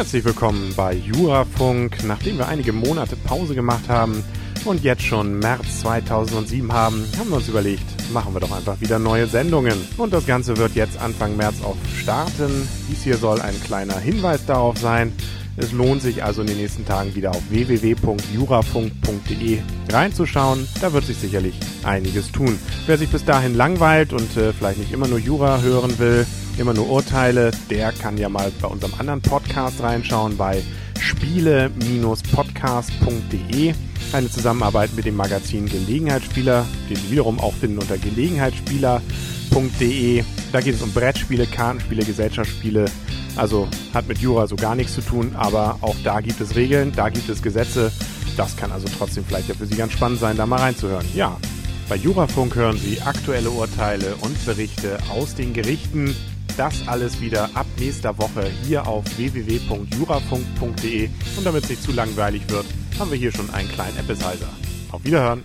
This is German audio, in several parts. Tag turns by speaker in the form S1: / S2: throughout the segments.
S1: Herzlich willkommen bei Jurafunk. Nachdem wir einige Monate Pause gemacht haben und jetzt schon März 2007 haben, haben wir uns überlegt, machen wir doch einfach wieder neue Sendungen. Und das Ganze wird jetzt Anfang März auch starten. Dies hier soll ein kleiner Hinweis darauf sein. Es lohnt sich also in den nächsten Tagen wieder auf www.jurafunk.de reinzuschauen. Da wird sich sicherlich einiges tun. Wer sich bis dahin langweilt und äh, vielleicht nicht immer nur Jura hören will, immer nur Urteile, der kann ja mal bei unserem anderen Podcast reinschauen bei spiele-podcast.de. Eine Zusammenarbeit mit dem Magazin Gelegenheitsspieler, den Sie wiederum auch finden unter gelegenheitsspieler.de. Da geht es um Brettspiele, Kartenspiele, Gesellschaftsspiele. Also hat mit Jura so gar nichts zu tun, aber auch da gibt es Regeln, da gibt es Gesetze. Das kann also trotzdem vielleicht ja für Sie ganz spannend sein, da mal reinzuhören. Ja, bei Jurafunk hören Sie aktuelle Urteile und Berichte aus den Gerichten. Das alles wieder ab nächster Woche hier auf www.jurafunk.de. Und damit es nicht zu langweilig wird, haben wir hier schon einen kleinen Appetizer. Auf Wiederhören!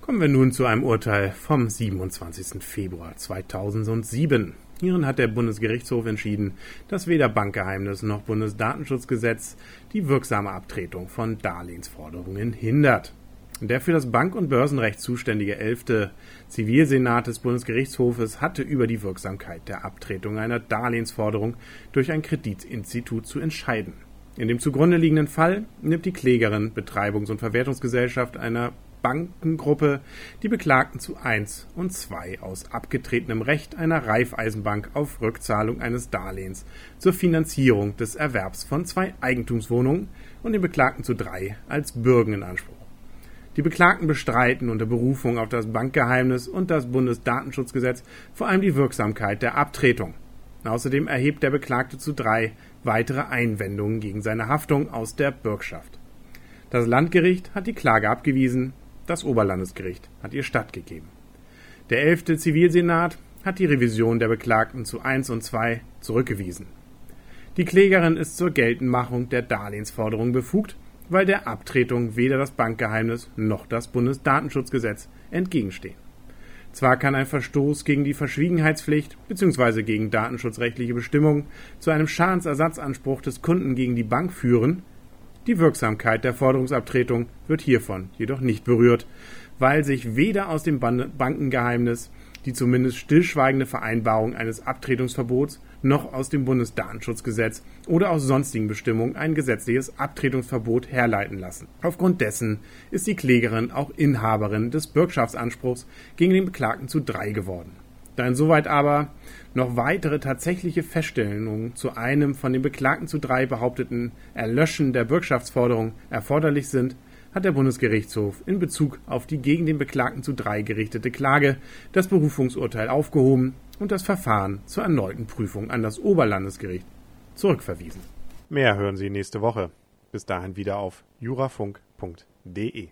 S1: Kommen wir nun zu einem Urteil vom 27. Februar 2007. Hierin hat der Bundesgerichtshof entschieden, dass weder Bankgeheimnis noch Bundesdatenschutzgesetz die wirksame Abtretung von Darlehensforderungen hindert. Der für das Bank- und Börsenrecht zuständige 11. Zivilsenat des Bundesgerichtshofes hatte über die Wirksamkeit der Abtretung einer Darlehensforderung durch ein Kreditinstitut zu entscheiden. In dem zugrunde liegenden Fall nimmt die Klägerin Betreibungs- und Verwertungsgesellschaft einer Bankengruppe die Beklagten zu 1 und 2 aus abgetretenem Recht einer Raiffeisenbank auf Rückzahlung eines Darlehens zur Finanzierung des Erwerbs von zwei Eigentumswohnungen und den Beklagten zu 3 als Bürgen in Anspruch. Die Beklagten bestreiten unter Berufung auf das Bankgeheimnis und das Bundesdatenschutzgesetz vor allem die Wirksamkeit der Abtretung. Außerdem erhebt der Beklagte zu drei weitere Einwendungen gegen seine Haftung aus der Bürgschaft. Das Landgericht hat die Klage abgewiesen, das Oberlandesgericht hat ihr stattgegeben. Der 11. Zivilsenat hat die Revision der Beklagten zu 1 und 2 zurückgewiesen. Die Klägerin ist zur Geltendmachung der Darlehensforderung befugt weil der Abtretung weder das Bankgeheimnis noch das Bundesdatenschutzgesetz entgegenstehen. Zwar kann ein Verstoß gegen die Verschwiegenheitspflicht bzw. gegen datenschutzrechtliche Bestimmungen zu einem Schadensersatzanspruch des Kunden gegen die Bank führen, die Wirksamkeit der Forderungsabtretung wird hiervon jedoch nicht berührt, weil sich weder aus dem Bankengeheimnis die zumindest stillschweigende Vereinbarung eines Abtretungsverbots noch aus dem Bundesdatenschutzgesetz oder aus sonstigen Bestimmungen ein gesetzliches Abtretungsverbot herleiten lassen. Aufgrund dessen ist die Klägerin auch Inhaberin des Bürgschaftsanspruchs gegen den Beklagten zu drei geworden. Da insoweit aber noch weitere tatsächliche Feststellungen zu einem von den Beklagten zu drei behaupteten Erlöschen der Bürgschaftsforderung erforderlich sind, hat der Bundesgerichtshof in Bezug auf die gegen den Beklagten zu drei gerichtete Klage das Berufungsurteil aufgehoben und das Verfahren zur erneuten Prüfung an das Oberlandesgericht zurückverwiesen. Mehr hören Sie nächste Woche. Bis dahin wieder auf jurafunk.de.